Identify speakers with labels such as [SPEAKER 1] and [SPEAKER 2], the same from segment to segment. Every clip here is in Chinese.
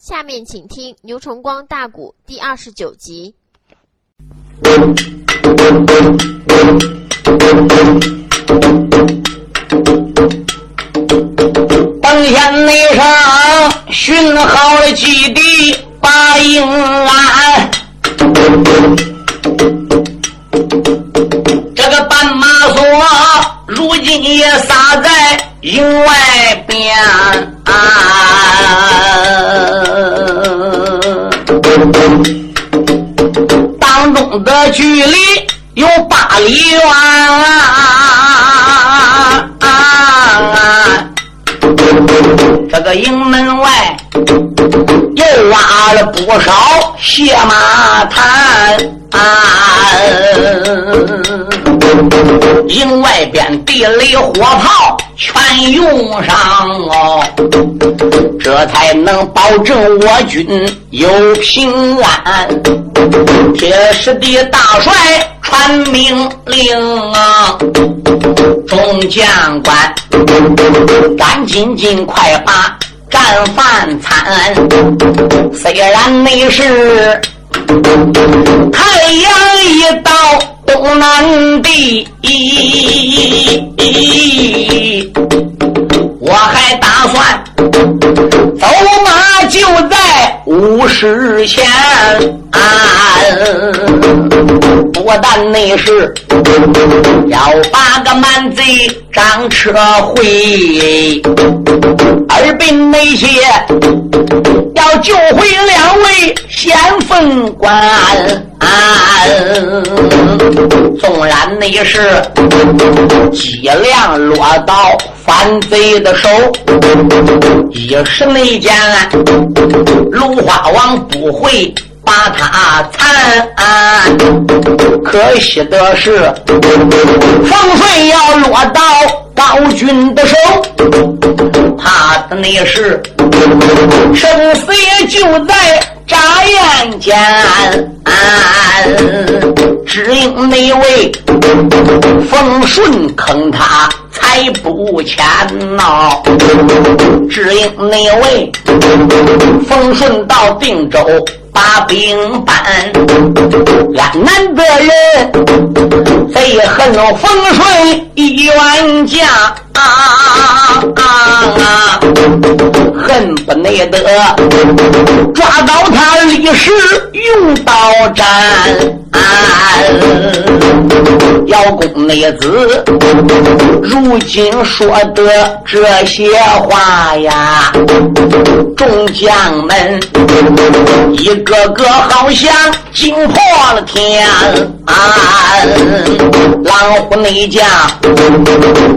[SPEAKER 1] 下面请听牛崇光大鼓第二十九集。
[SPEAKER 2] 等天内上寻好了基地把营安，这个斑马索如今也撒在营外边。当中的距离有八里远，这个营门外又挖了不少卸马滩，营外边地雷火炮。全用上哦，这才能保证我军有平安。铁石的大帅传命令啊，众将官赶紧尽快把战饭餐。虽然那是太阳一到。十不但那是要把个满贼张车回，而并那些要救回两位先锋官。纵然那是脊梁落到反贼的手，一时内间龙华王不会。把他残，可惜的是，风水要落到高君的手，怕的那是生死也就在眨眼间。只因那位风顺坑他才不前呐，只因那位风顺到定州。把兵搬，俺南的人贼恨风顺一员将，恨不内得抓到他是用刀斩。姚公内子如今说的这些话呀，众将们一个个好像惊破了天。狼虎内将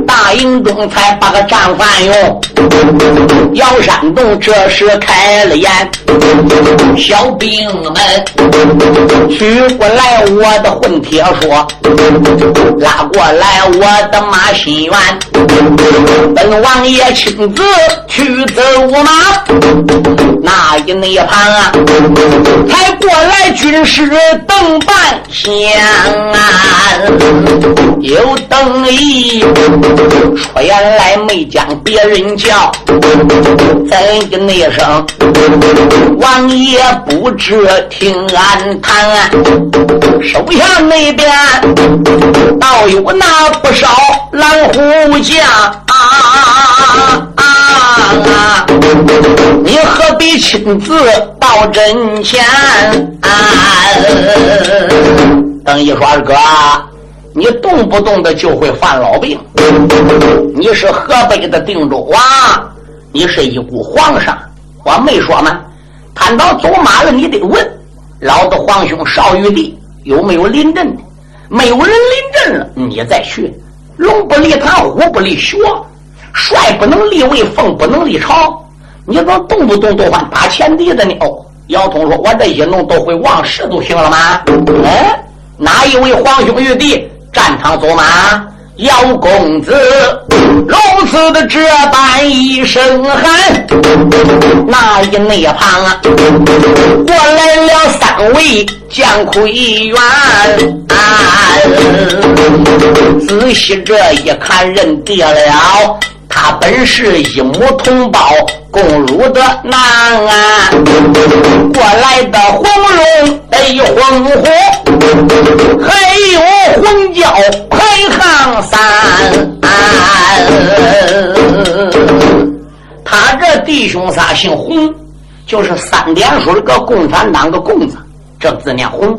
[SPEAKER 2] 大营中才把个战犯用，姚山洞这时开了眼，小兵们取过来我的混铁说，拉过来我的马心元，本王爷亲自去走马，那一内旁啊，才过来军师邓半仙。有邓毅，说原来没将别人叫，怎的那声王爷不知听俺谈，手下那边倒有那不少狼虎将啊啊！你何必亲自到阵前？等一说：“二哥，你动不动的就会犯老病。你是河北的定州王，你是一股皇上，我没说吗？看到走马了，你得问老子皇兄邵玉帝有没有临阵的？没有人临阵了，你再去。龙不立堂，虎不立穴，帅不能立位，凤不能立巢。你怎么动不动都换打前敌的呢？哦，姚通说：我这一弄都会忘事，就行了吗？哎。”哪一位皇兄玉帝战场走马？姚公子如此的这般一声喊，那一内旁啊，过来了三位将魁元。仔细这一看，认爹了。他本是一母同胞，共入的难安。过来的黄龙，哎，黄火，还有黄蛟，排行三。他这弟兄仨姓洪，就是三点水个共产党个共字，这字念洪。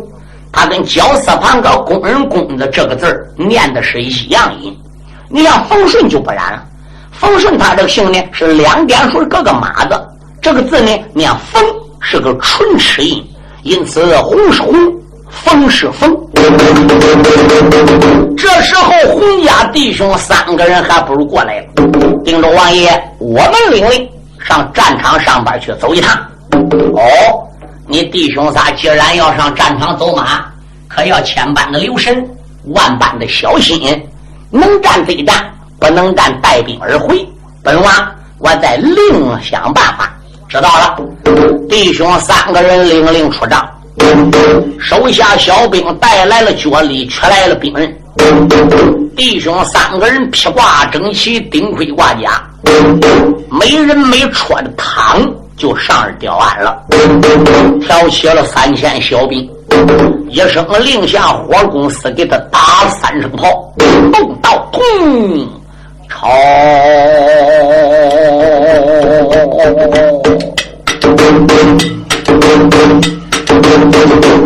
[SPEAKER 2] 他跟绞丝旁个工人工字这个字念的是一样音。你像冯顺就不然了。冯顺他这个姓呢是两点水各个马字，这个字呢念冯是个唇齿音，因此洪是洪，冯是冯。这时候洪家弟兄三个人还不如过来了。丁州王爷，我们领令上战场上边去走一趟。哦，你弟兄仨既然要上战场走马，可要千般的留神，万般的小心。能战非战，不能战带兵而回。本王我再另想办法。知道了，弟兄三个人领令出帐，手下小兵带来了脚力，取来了兵刃。弟兄三个人披挂整齐，顶盔挂甲，没人没戳的汤就上吊岸了。挑起了三千小兵，一声令下，火公司给他打了三声炮，动刀通，朝。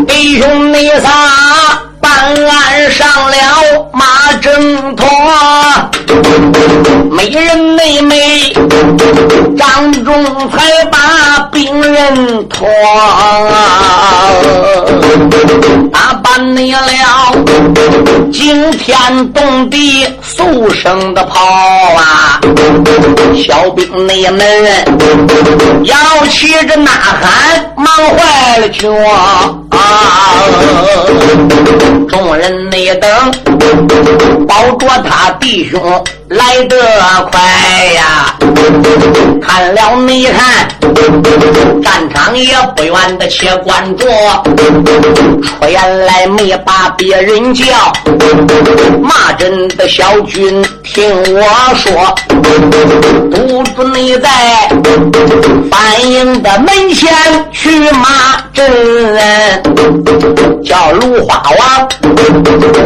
[SPEAKER 2] 弟兄你仨办案上了马正拖，美人妹妹张仲才把病人拖，打扮你了惊天动地速声的炮啊！小兵你们摇旗着呐喊，忙坏了脚啊！众人内等，保着他弟兄来得快呀！看了没看，战场也不远的，且关着。出言来没把别人叫，骂阵的小军听我说，督住你在反营的门前去骂真人，叫芦花王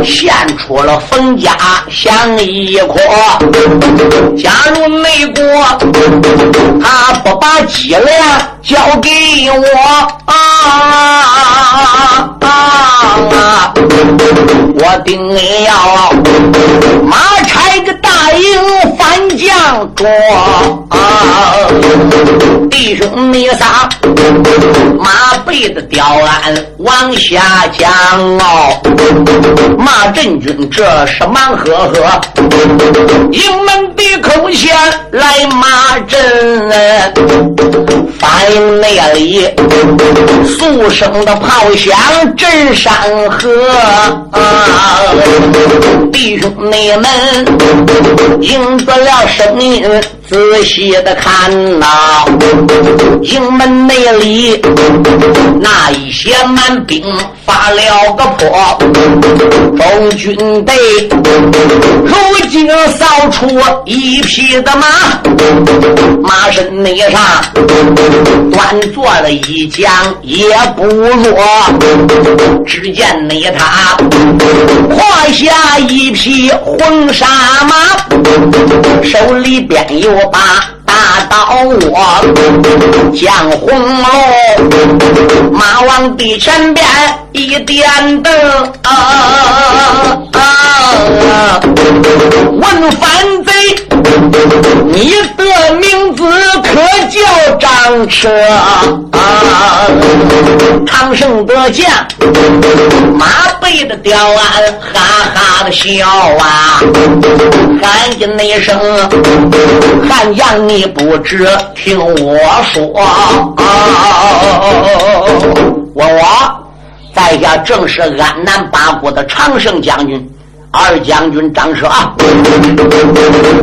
[SPEAKER 2] 献出了冯家香一颗。假如美国他不把脊梁交给我啊啊！我定要马拆个营反将捉啊！弟兄你仨马背的吊鞍往下降哦，马阵军这是忙呵呵，营门的口前来骂阵，反营那里肃声的炮响震山河啊！弟兄你们应得了声音。仔细的看呐，营门内里那一些满兵发了个破，中军队如今扫出一匹的马，马身内上端坐了一将也不弱，只见那他胯下一匹红纱马，手里边有。把大刀握，将红楼马往地前边一点灯，问反贼，你的名字可叫张车？长生得将，马背的雕鞍，哈哈的笑啊！喊一那声，汉将你不知听我说，问我在下正是安南八国的长胜将军二将军张奢啊！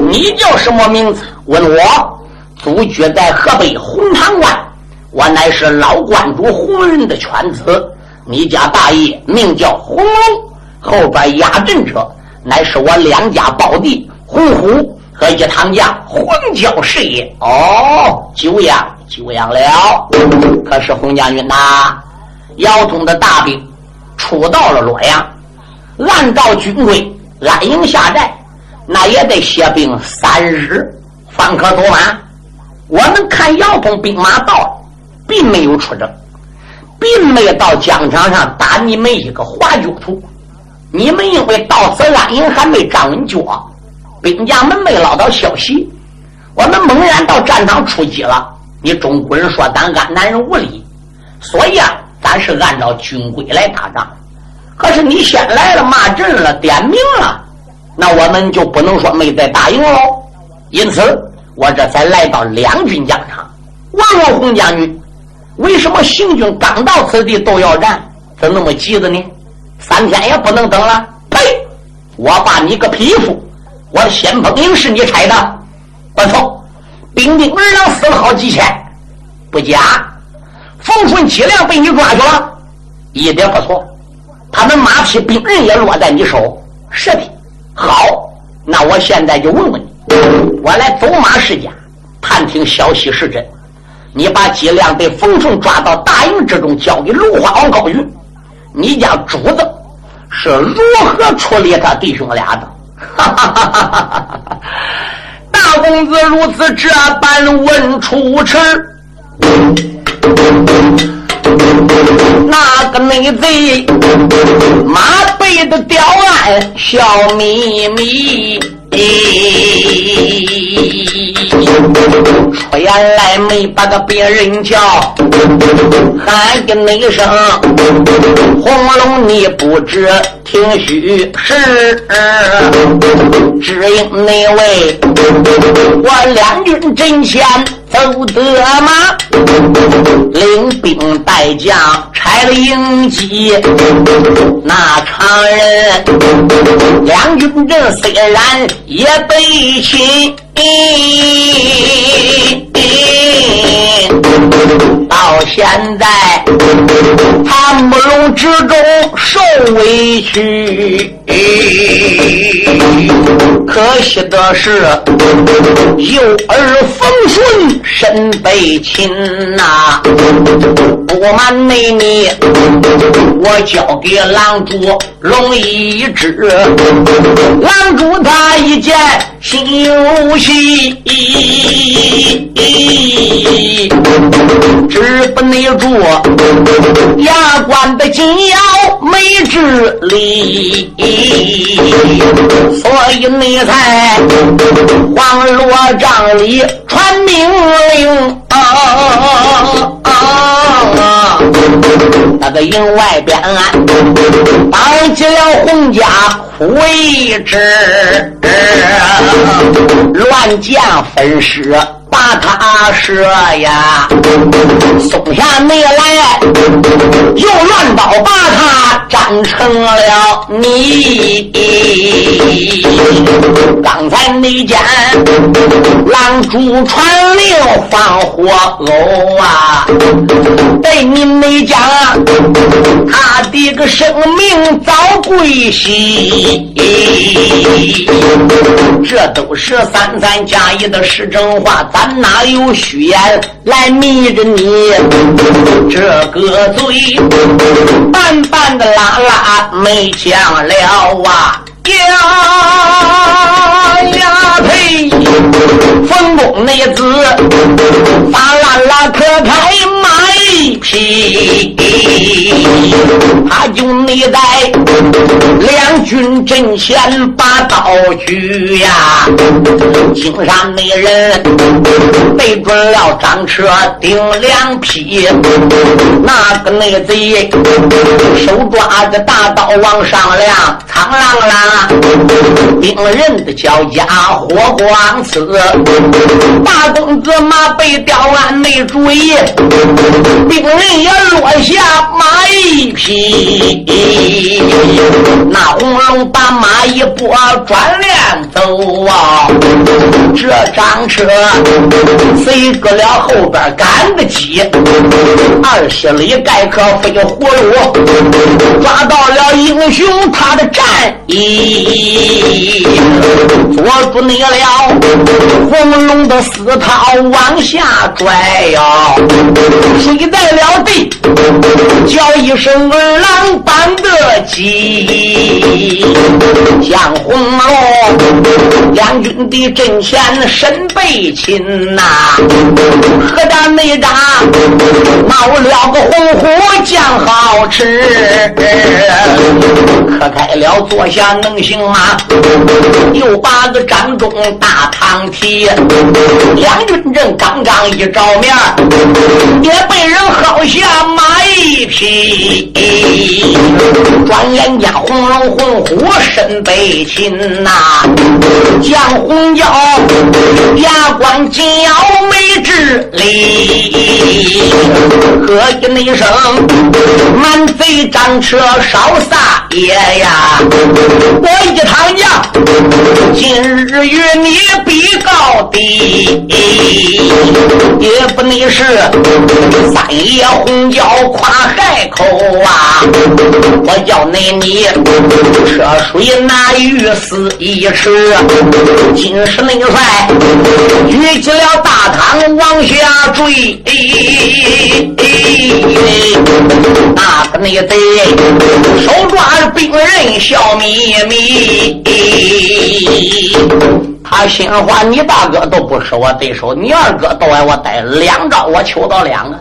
[SPEAKER 2] 你叫什么名字？问我，祖居在河北红塘关。我乃是老关主洪仁的犬子，你家大爷名叫洪龙，后边压阵者乃是我两家胞弟洪虎和一堂家洪教师爷。哦，久仰久仰了。可是洪将军呐，姚通的大兵出到了洛阳，按照军规安营下寨，那也得歇兵三日，方可走马。我们看姚通兵马到了，并没有出征，并没有到疆场上打你们一个花脚图。你们因为到此安营还没站稳脚，兵将们没捞到消息，我们猛然到战场出击了。你中国人说咱安南人无礼，所以啊，咱是按照军规来打仗。可是你先来了，骂阵了，点名了，那我们就不能说没在答应喽。因此，我这才来到两军疆场。问问洪将军，为什么行军刚到此地都要战？怎那么急的呢？三天也不能等了。呸！我把你个匹夫！我的先锋营是你拆的，不错。兵丁二郎死了好几千，不假。冯顺七良被你抓去了，一点不错。他们马匹兵人也落在你手，是的。好，那我现在就问问你，我来走马世家，探听消息是真。你把姬良被冯顺抓到大营之中，交给芦花王高云，你家主子是如何处理他弟兄俩的？哈哈哈哈哈哈！大公子如此这般问出迟，那个内贼马背的刁案笑眯眯。出言来没把个别人叫，喊个那声红龙，你不知听虚实，只因那位我两军阵前走得马，领兵带将拆了营基，那常人两军阵虽然也被擒。你。到现在，他木龙之中受委屈。可惜的是，幼儿风顺身被擒呐。不瞒妹妹，我交给狼主龙一只，狼主他一见心有喜，止不内住牙关的紧咬没治理，所以你才黄罗帐里传命令。啊啊那个营外边啊，当起了洪家位置，乱箭分尸。把他射呀，松下内来，又乱刀把他斩成了你。刚才那间狼主传令放火偶啊，对你没讲，他的个生命早归西。这都是三三加一的实真话。咱哪有虚言来迷着你？这个嘴半半的拉拉没讲了啊！呀呀呸！冯公那子发烂了，可开门匹，他就你在两军阵前把刀举呀！青山那人对准了张车顶两匹，那个内贼手抓着大刀往上亮，苍啷啷，兵人的脚丫火光刺，大公子马被吊鞍没注意，兵人也落下马一匹，那红龙把马一拨转脸走啊，这张车谁搁了后边赶个急，二十里盖可飞葫芦，抓到了英雄他的战衣，捉住你了，红龙的丝绦往下拽呀，谁在了地，叫一声儿郎帮得急，江红龙两军的阵前身背擒呐，何战内战闹了个红虎将好吃，磕开了坐下能行吗？又把个张中大堂提，两军阵刚刚一照面，也被人好下马一匹。转眼间红龙红虎身被擒呐，江红娇牙关紧咬没治理，喝一声满贼战车烧撒野呀！我一趟将今日与你比高低，也不内是三爷红椒夸海口啊！我叫你你车水那鱼死一尺，今时内帅举起了大汤往下坠，那个内贼手抓着病人笑眯眯。他心话：你大哥都不是我对手，你二哥都挨我逮两招，我求到两个。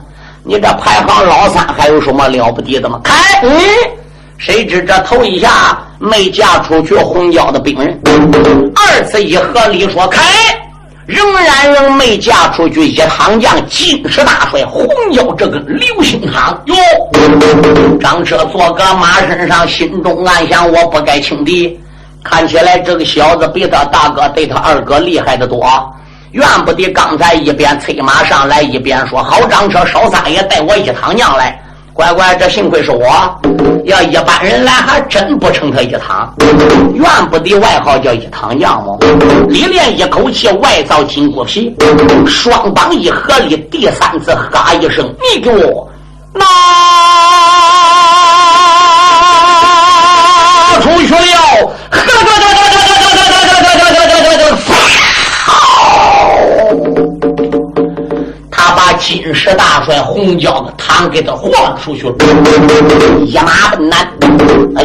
[SPEAKER 2] 你这排行老三还有什么了不得的吗？开！嗯，谁知这头一下没嫁出去红椒的病人，二次一合理说开，仍然仍没嫁出去一汤将金石大帅红椒这个流星汤哟。张车坐个马身上，心中暗想：我不该轻敌。看起来这个小子比他大哥对他二哥厉害的多，怨不得刚才一边催马上来，一边说：“好张车少三爷带我一趟娘来。”乖乖，这幸亏是我，要一般人来还真不成他一趟。怨不得外号叫一趟娘吗？里练一口气，外造金骨皮，双膀一合力，第三次哈一声：“你给我拿金石大帅红椒的汤给他晃出去了，一马奔南，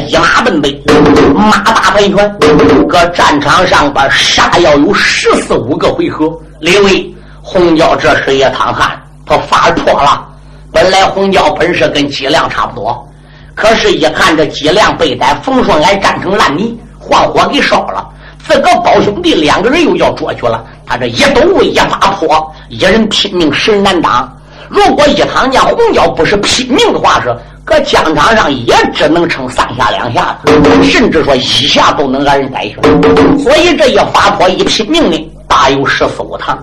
[SPEAKER 2] 一马奔北，马大盘旋，搁战场上边杀要有十四五个回合。李伟，红椒这时也淌汗，他发脱了。本来红椒本事跟姬亮差不多，可是，一看这姬亮被逮，冯顺来战成烂泥，换火给烧了。自个胞兄弟两个人又要捉去了，他这一抖一发破，一人拼命十人难当。如果一堂将红椒不是拼命的话，是搁疆场上也只能撑三下两下子，甚至说一下都能让人逮去。所以这一发破一拼命的，大有十四五趟。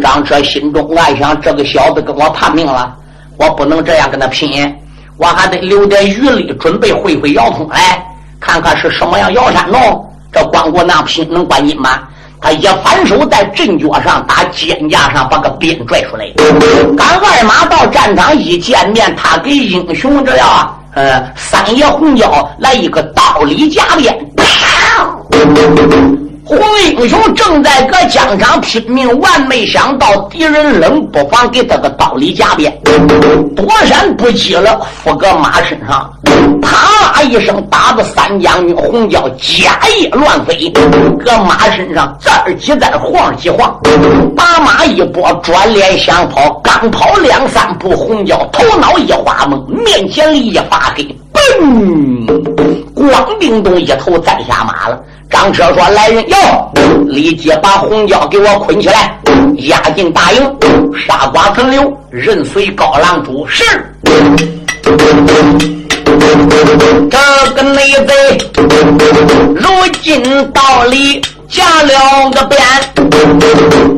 [SPEAKER 2] 张车心中暗想：这个小子跟我叛命了，我不能这样跟他拼，我还得留点余力，准备会会姚通来，看看是什么样摇山洞。这光顾那拼能关紧吗？他一反手在阵脚上打肩架上把个鞭拽出来。赶二马到战场一见面，他给英雄这样，呃，三爷红椒来一个道理夹鞭，红英雄正在搁疆场拼命，万没想到敌人冷不防给他个刀里夹鞭，躲闪不及了，伏搁马身上，啪啦一声，打的三将军红椒家叶乱飞，搁马身上这儿几儿晃几晃，把马一拨，转脸想跑，刚跑两三步，红椒头脑一花懵，面前一发黑，嘣！咣叮咚，一头栽下马了。张车说：“来人，要，立即把红椒给我捆起来，押进大营，杀瓜存留，任随高郎主。”是。这个内贼，如今道理。加了个鞭，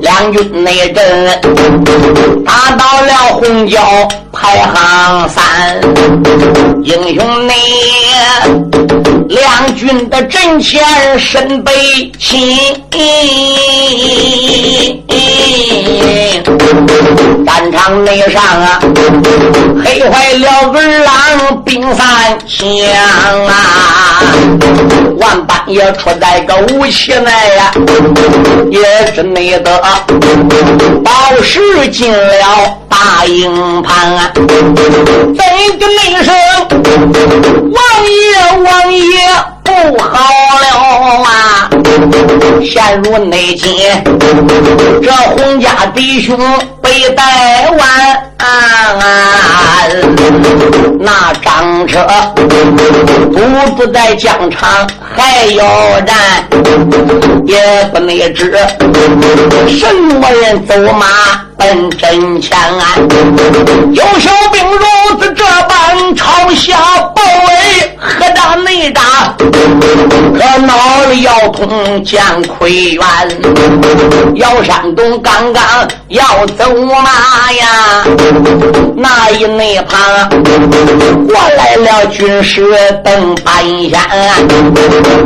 [SPEAKER 2] 两军内阵打到了红椒排行三，英雄内两军的阵前身被战场内上啊，黑坏了儿郎兵三枪啊，万般也出在个武器内呀，也是没得宝石进了大营盘啊，这个内声，王爷王爷不好了啊！陷入内奸，这洪家弟兄被带完。那张车不不在疆场还要战，也不内知什么人走马奔阵前啊！有小兵如此这般朝下，可恼了姚通江奎元，姚山东刚刚要走马呀！那一内旁过来了军师邓半仙，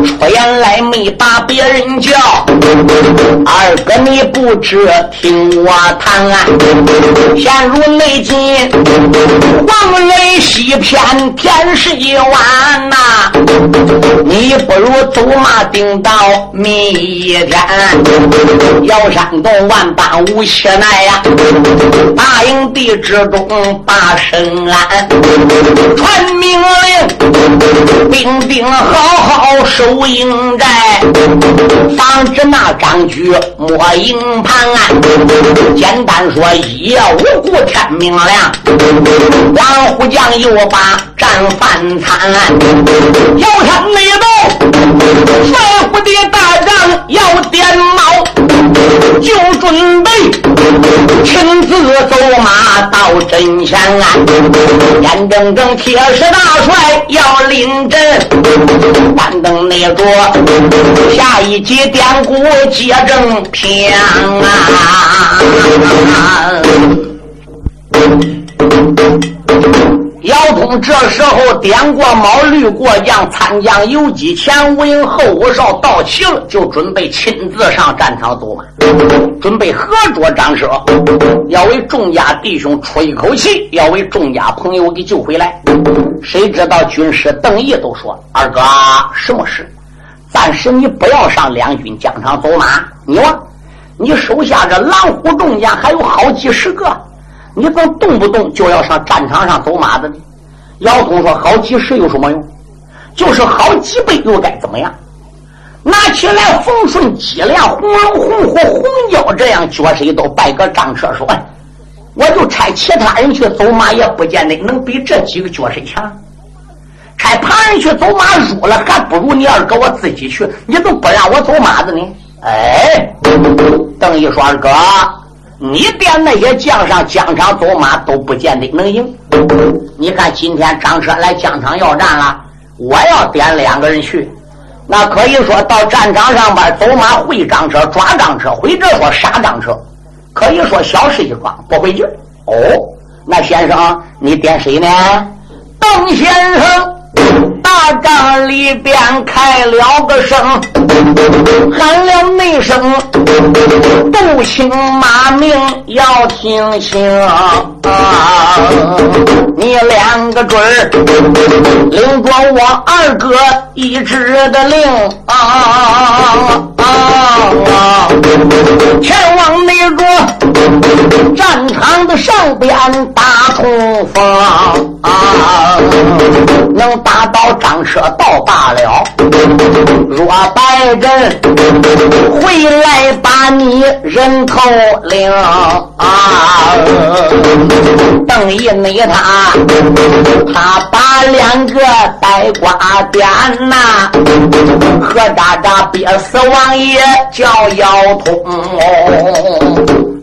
[SPEAKER 2] 出言来没把别人叫，二哥你不知听我谈啊，陷入内奸，黄人西偏天是一晚呐，你不如走马顶到明一天，摇山洞万般无气奈呀，大营地。之中把身安，传命令，兵丁好好守营寨，防止那张举摸营盘。简单说，一夜无故天明亮，王虎将又把战饭餐，要山内斗，帅府的大仗要点卯，就准备亲自走马。到阵前啊，眼睁睁铁石大帅要领阵，板凳那桌，下一集典故接正篇啊。姚通这时候点过卯，绿过将，参将游击，前五营后五哨到齐了，就准备亲自上战场走马，准备合捉张奢，要为众家弟兄出一口气，要为众家朋友给救回来。谁知道军师邓毅都说：“二哥，什么事？暂时你不要上两军疆场走马，你望，你手下这狼虎众将还有好几十个。”你怎么动不动就要上战场上走马的呢？姚通说：“好几十有什么用？就是好几倍又该怎么样？拿起来风顺、脊梁、红龙、红虎、红蛟这样角色都拜个张车说，我就差其他人去走马，也不见得能比这几个角色强。差旁人去走马输了，还不如你二哥我自己去。你都不让我走马子呢？”哎，邓毅说：“二哥。”你点那些将上疆场走马都不见得能赢。你看今天张车来疆场要战了，我要点两个人去，那可以说到战场上边走马会张车抓张车，或者说杀张车，可以说小事一桩，不费劲。哦，那先生你点谁呢？邓先生。大帐里边开了个声，喊了那声杜兴马命要听清啊！你两个准儿领着我二哥一支的令啊！前往那个战场的上边打冲锋啊！能打到。张车到罢了，若白人回来把你人头领啊！邓毅内他，他把两个呆瓜点呐，何渣渣憋死王爷叫姚通，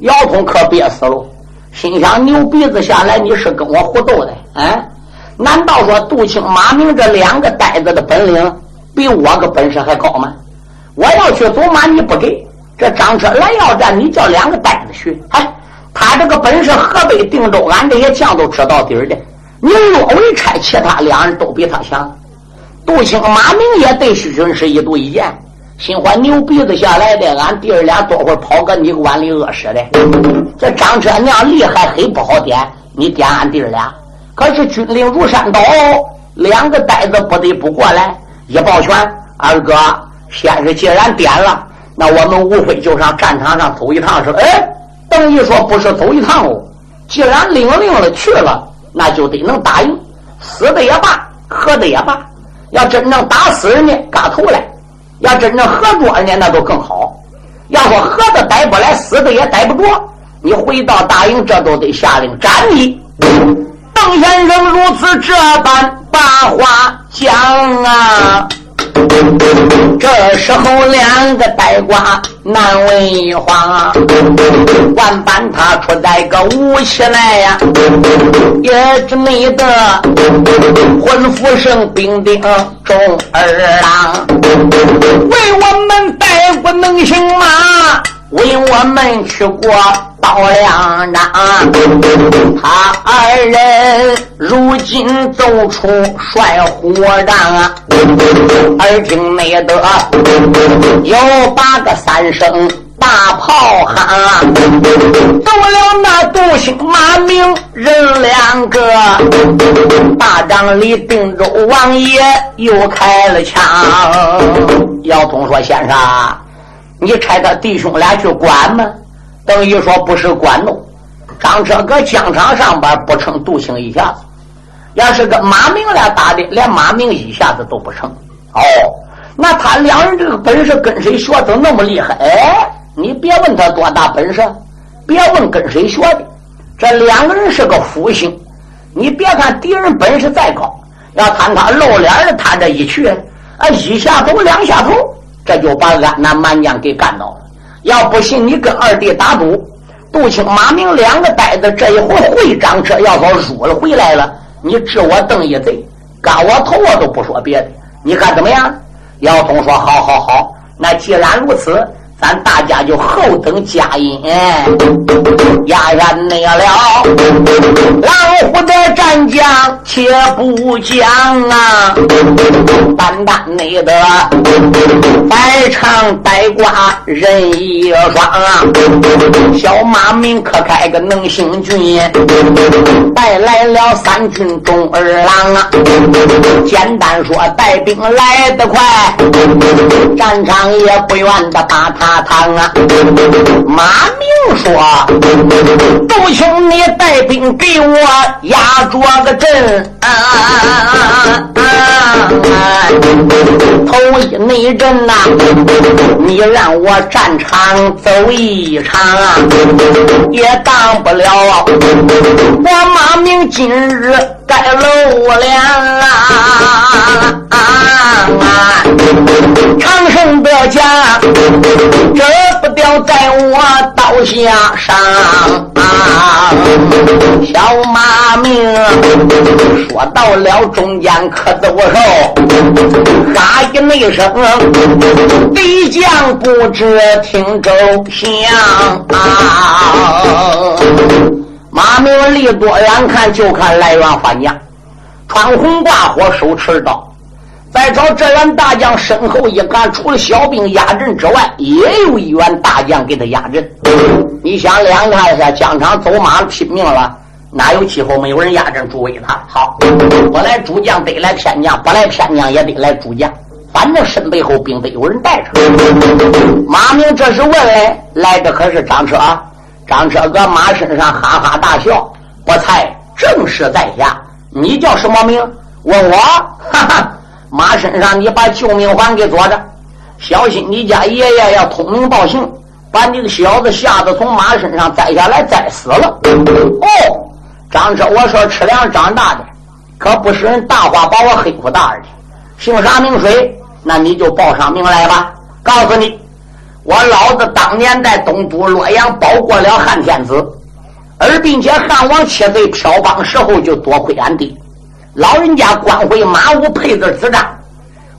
[SPEAKER 2] 姚通可憋死了，心想牛鼻子下来，你是跟我胡斗的，哎。难道说杜青、马明这两个呆子的本领比我个本事还高吗？我要去走马，你不给；这张车来要战，你叫两个呆子去。哎，他这个本事，河北定州俺这些将都知道底儿的。你若为差，其他两人都比他强。杜青、马明也对徐军师一度一见，心怀牛鼻子下来的，俺弟儿俩多会儿跑个你个碗里饿死的。这张车娘厉害，黑不好点，你点俺弟儿俩。可是军令如山倒，两个呆子不得不过来一抱拳。二哥，先是既然点了，那我们无非就上战场上走一趟是？哎，等于说不是走一趟哦。既然领令了去了，那就得能打赢，死的也罢，喝的也罢。要真正打死人家，嘎头来；要真正合作呢，那都更好。要说合的逮不来，死的也逮不着，你回到大营，这都得下令斩你。邓先生如此这般把话讲啊。这时候，两个呆瓜难为话，万般他出在个武器来呀，也只没得魂符圣兵丁中二郎，为我们带不能行吗？为我们去过刀两张，他二人如今走出帅虎帐啊！耳听没得有八个三声大炮喊，走了那杜兴马明人两个，大帐里定州王爷又开了枪。姚通说：“先生。”你差他弟兄俩去管吗？等于说不是管弄。张车搁疆场上边不成杜兴一下子，要是跟马明俩打的，连马明一下子都不成。哦，那他两人这个本事跟谁学都那么厉害？哎，你别问他多大本事，别问跟谁学的，这两个人是个福星。你别看敌人本事再高，要看他露脸的，他这一去啊，一下头两下头。这就把俺那蛮将给干倒了。要不信，你跟二弟打赌，杜青、马明两个呆子，这一回会张车，要说输了回来了，你治我邓一贼，干我头我都不说别的，你看怎么样？姚通说：“好好好，那既然如此。”咱大家就后等佳音，压然没了。老虎的战将且不讲啊，单单那个百场呆瓜人一双啊。小马明可开个能行军，带来了三军中二郎啊。简单说，带兵来得快，战场也不远的把他。大唐啊！马明说：“杜兄，你带兵给我压着个阵，头一内阵呐，你让我战场走一场啊，也当不了。我马明今日该露脸啊！长生的家。”这不掉在我刀下上啊！小马明说到了中间可走手，哈一那声，敌将不知听周详啊！马明离多远看就看来元反将，穿红挂火，手持刀。再朝这员大将身后一看，除了小兵压阵之外，也有一员大将给他压阵。你想两下下，疆场走马拼命了，哪有气候没有人压阵助威他？好，不来主将得来偏将，不来偏将也得来主将，反正身背后兵得有人带着。马明这是问来，来的可是张车。张车搁马身上哈哈大笑，不猜正是在下。你叫什么名？问我，哈哈。马身上，你把救命环给捉着，小心你家爷爷要通名报信，把你个小子吓得从马身上栽下来，栽死了。哦，张车，我说吃粮长大的，可不是人大话把我黑乎大儿的。姓啥名谁？那你就报上名来吧。告诉你，我老子当年在东都洛阳保过了汉天子，而并且汉王窃贼飘邦时候就多亏俺地。老人家关回马武配字子章，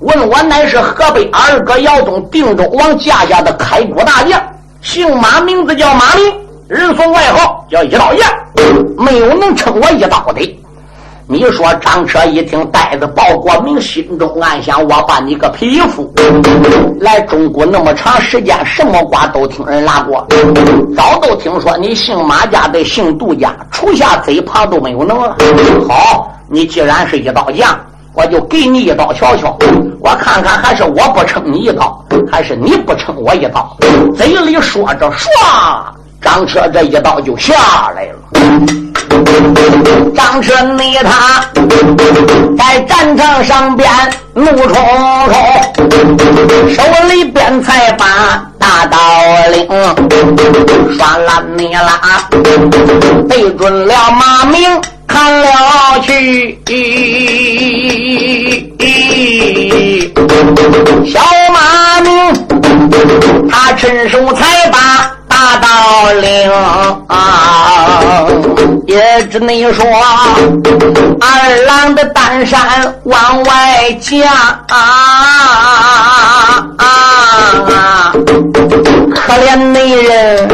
[SPEAKER 2] 问我乃是河北二哥姚东定州王家家的开国大将，姓马，名字叫马明，人送外号叫一刀剑，没有能称我一刀的。你说张车一听带着报国明，心中暗想：我把你个匹夫！来中国那么长时间，什么瓜都听人拉过，早都听说你姓马家的姓杜家，除下贼旁都没有能了。好，你既然是一刀将，我就给你一刀瞧瞧，我看看还是我不撑你一刀，还是你不撑我一刀。嘴里说着，唰，张车这一刀就下来了。张车你他在战场上边怒冲冲，手里边才把大刀领，刷啦你啦，对准了马明砍了去。小马明他伸手才把。大道领啊，也只能说二郎的单山往外嫁啊啊！可怜那人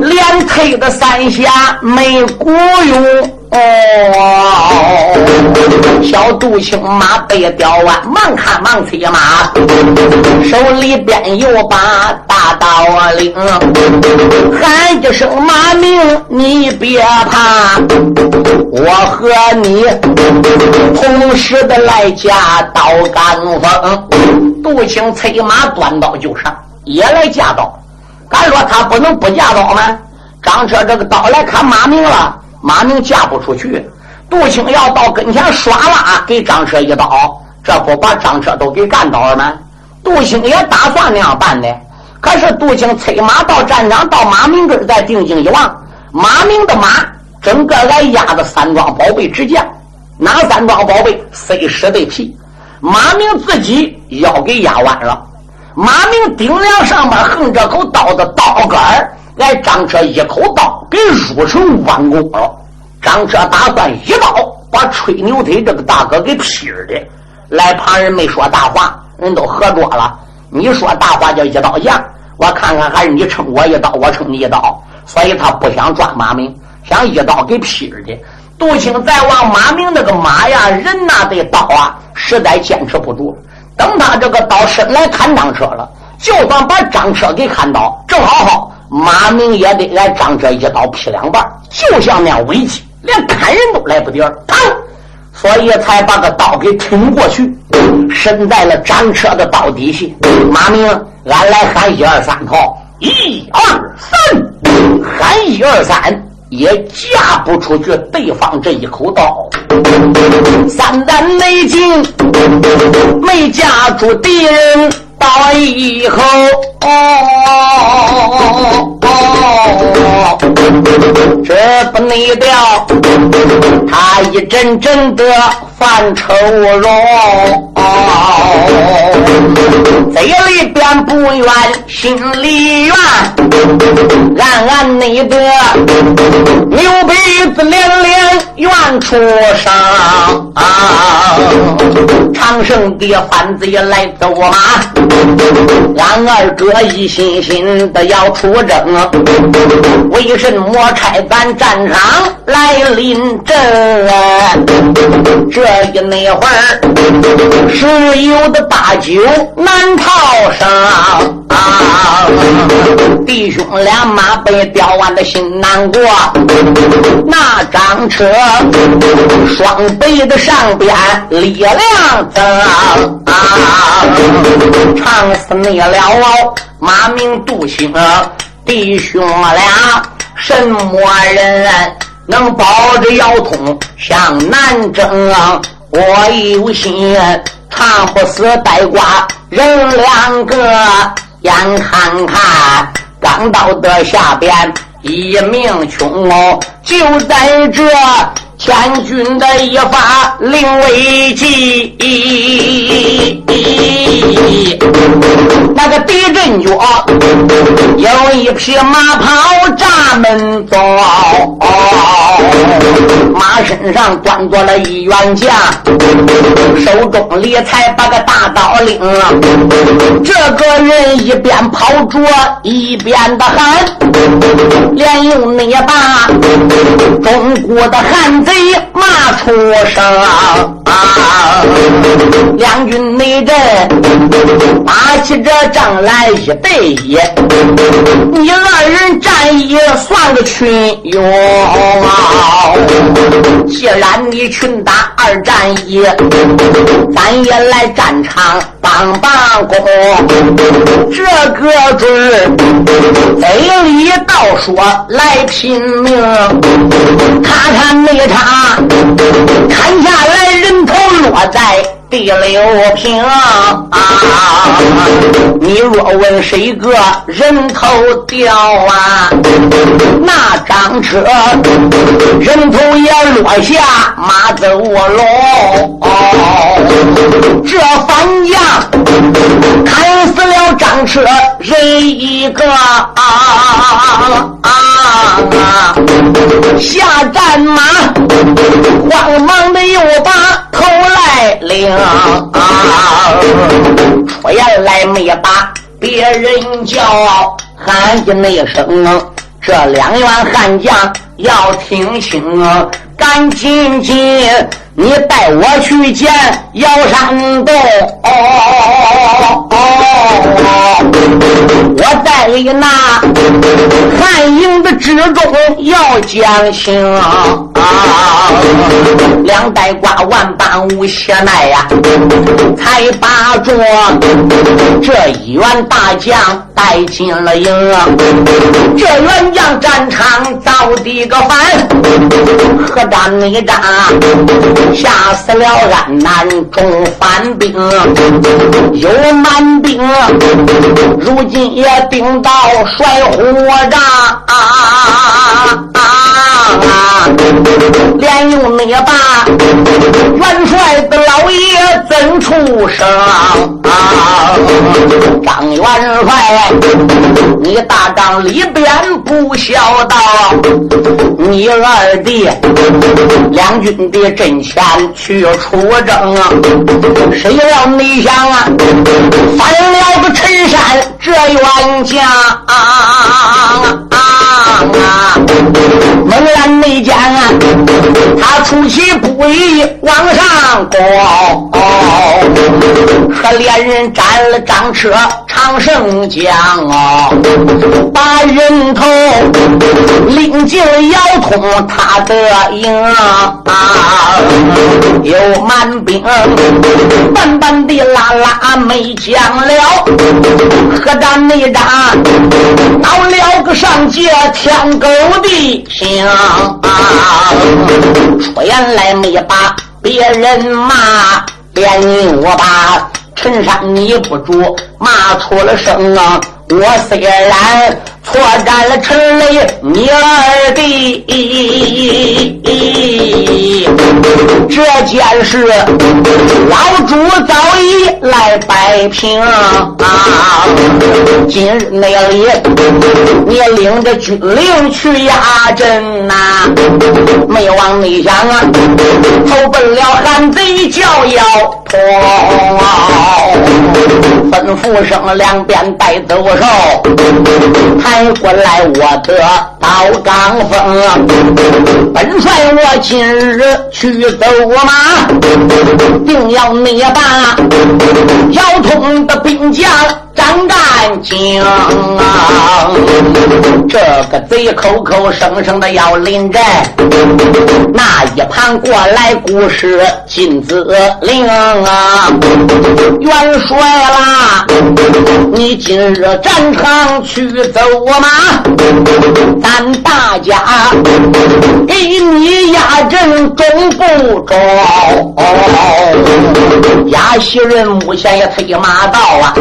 [SPEAKER 2] 连推的三下没鼓用。哦，小杜青马背吊弯，忙看忙催马，手里边又把大刀啊领，喊一声马名，你别怕，我和你同时的来架刀杆锋。杜青催马端刀就上，也来架刀。敢说他不能不架刀吗？张车这个刀来砍马明了。马明嫁不出去，杜青要到跟前唰啦给张车一刀，这不把张车都给干倒了吗？杜青也打算那样办的，可是杜青催马到战场，到马明这儿再定睛一望，马明的马整个来压着三桩宝贝之将，哪三桩宝贝？碎尸的皮，马明自己腰给压弯了，马明顶梁上面横着口刀的刀杆儿。来，张车一口刀给入成弯弓了。张车打算一刀把吹牛腿这个大哥给劈了的。来，旁人没说大话，人都喝多了。你说大话叫一刀将，我看看还是你撑我一刀，我撑你一刀。所以他不想抓马明，想一刀给劈了的。杜青再往马明那个马呀、人呐的刀啊，实在坚持不住。等他这个刀伸来砍张车了，就算把张车给砍倒，正好好。马明也得来张这一刀劈两半，就像那危机，连砍人都来不得，砰！所以才把个刀给挺过去，伸在了张车的刀底下。马明，俺来喊一二三炮，一二三，喊一二三，也架不出去对方这一口刀。三弹没进，没架住敌人。到以后哦哦，这不内掉，他一阵阵的犯愁容，嘴里边不怨，心里怨，暗暗内的牛鼻子连连怨出声啊！长生的贩子也来走马。俺二哥一心心的要出征，为什么拆咱战场来临阵？这一那会儿，十有的八九难逃生。啊！弟兄俩马被吊完的心难过，那张车双背的上边力量增啊！唱死你了，马明杜兴弟兄俩什么人能保着腰痛向南征？我有心他不死呆瓜人两个。眼看看，刚到的下边一命穷哦，就在这千军的一发令危机，那个地震脚有一匹马跑咱们走，身上端坐了一员将，手中理财把个大刀领。这个人一边跑着一边的喊，连用那把中国的汉贼骂出声！两军内阵打起这仗来一对一，你二人战役算个群勇！既然你群打二战一，咱也来战场帮帮工。这个准儿嘴里倒说来拼命，看看那场砍下来人我在。第六平啊！你若问谁个人头掉啊？那张车人头也落下马走龙。这反将砍死了张车人一个啊！下战马，慌忙的又把头来领。啊出言来没把别人叫，喊起那声，这两员悍将要听清，赶紧紧，你带我去见姚山洞。我在那汉营的之中要讲情啊，两代挂万般无邪奈呀，才把着这一员大将带进了营。这员将战场遭的个反，何战内战，吓死了安南中反兵，有满兵。如今也顶到甩火仗，连用那把元帅的老爷怎出声？张元帅，你大帐里边不孝道，你二弟两军的阵前去出征啊，谁料没想啊，翻了个陈山这员将。猛然内见，他出其不意往上攻，和连人斩了张车长胜将啊，把人头领进腰通他的营啊，有满兵慢慢的拉拉没将了，何战内战闹了个上界天狗地形。啊！出言来没把别人骂，连我把衬衫你不着骂出了声啊！我虽然错占了陈雷你二弟，这件事老主早已来摆平啊！今日那里你领着军令去压阵呐，没往内想啊，投奔了汉贼叫要通，吩咐声两边带走。手抬过来我的刀钢锋，本帅我今日去走马，定要灭霸腰痛的兵将。张干净啊！这个贼口口声声的要临阵，那一旁过来故事金子令啊！元帅啦，你今日战场去走马，咱大家给你压阵中不中？压西人目前也催马到啊！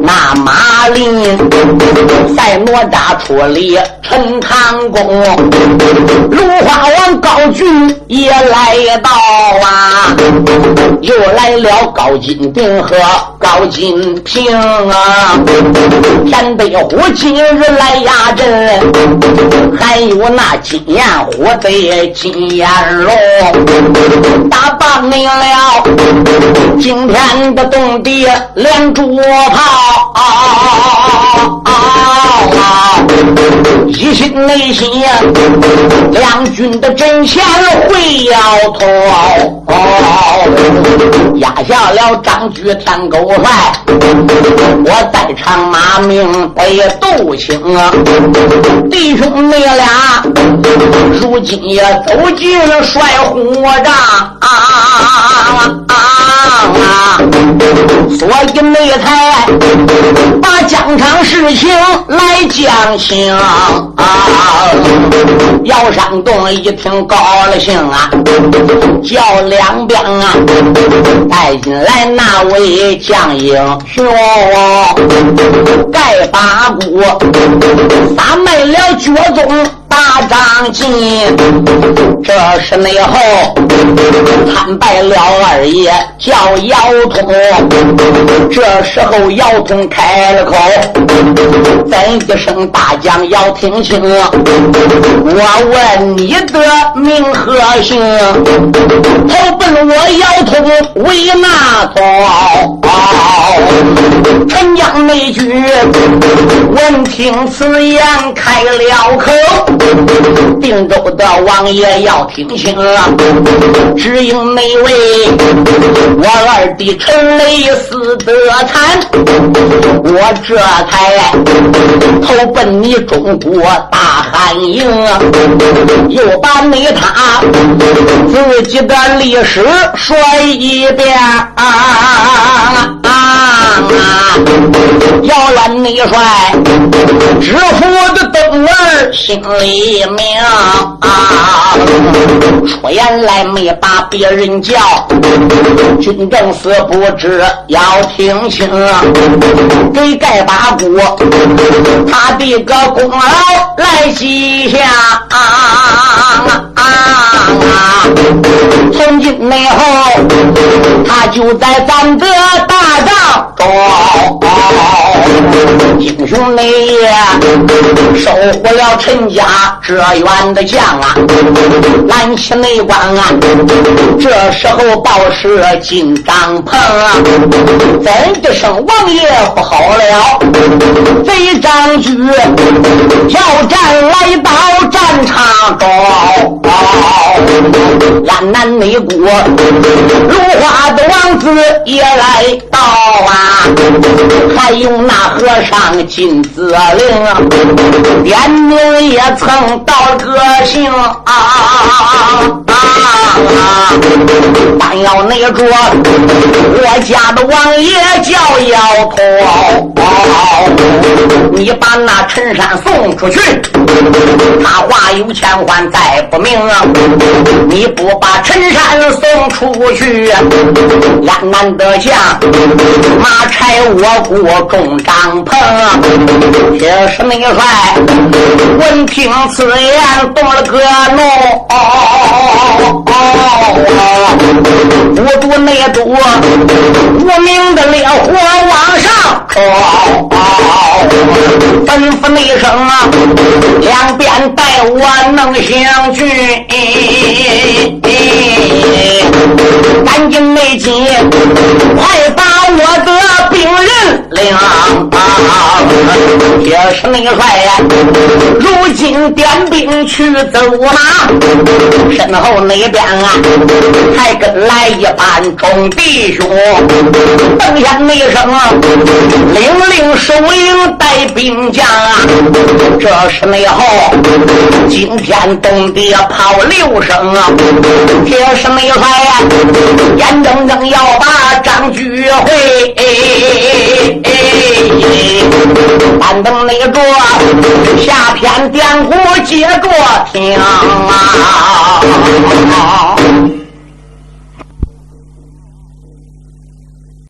[SPEAKER 2] 那马林在哪吒处理陈塘宫，芦花王高举也来到啊！又来了高金定和高金平啊，田北虎今日来压阵，还有那金焰虎的金焰龙，打罢没了，今天的东地连珠炮。一心内心呀，两军的阵前会要痛，压下了张举天狗帅，我在场马命得斗清啊！弟兄你俩，如今也走进了帅虎帐啊！所以没才把疆场事情来讲清啊！姚山东一听高了兴啊，叫两边啊带进来那位将英雄，盖八股撒卖了脚宗。大张进，这是内后参拜了二爷叫姚通。这时候姚通开了口，怎一声大将要听清？我问你的名和姓，投奔我姚通为哪通？陈江那句闻听此言开了口。定州的王爷要听清，只因那位我二弟陈雷死得惨，我这才投奔你中国大汉营，又把你他自己的历史说一遍。啊姚元内帅，知府的邓儿心里明啊，出言来没把别人叫，军政司不知要听清，给盖八股他的个功劳来记下啊。啊从今以后，他就在咱的大帐中，英雄内也收获了陈家这员的将啊，拦起内关啊。这时候报是进帐篷啊，怎的声王爷不好了？贼张举要战来到战场中。安南内国，如花的王子也来到啊！还有那和尚金子陵，点名也曾到个姓啊！但要那着我家的王爷叫姚通，你把那陈山送出去，他话有千万再不明。你不把陈山送出去，俺难得将马拆我国中帐篷。这是内帅闻听此言动了个怒。五毒内毒，无名的烈火往上冲，吩咐内声啊，两边带我能行军，赶紧内急，快把我的兵人领啊！也是内帅呀，如今点兵去走马，身后那边啊。还跟来一班众弟兄，邓下那声领令首领带兵将啊！这是内后惊天动地炮六声啊！这是内帅呀，眼睁睁要把张居会，板凳那桌下天点火接着听啊！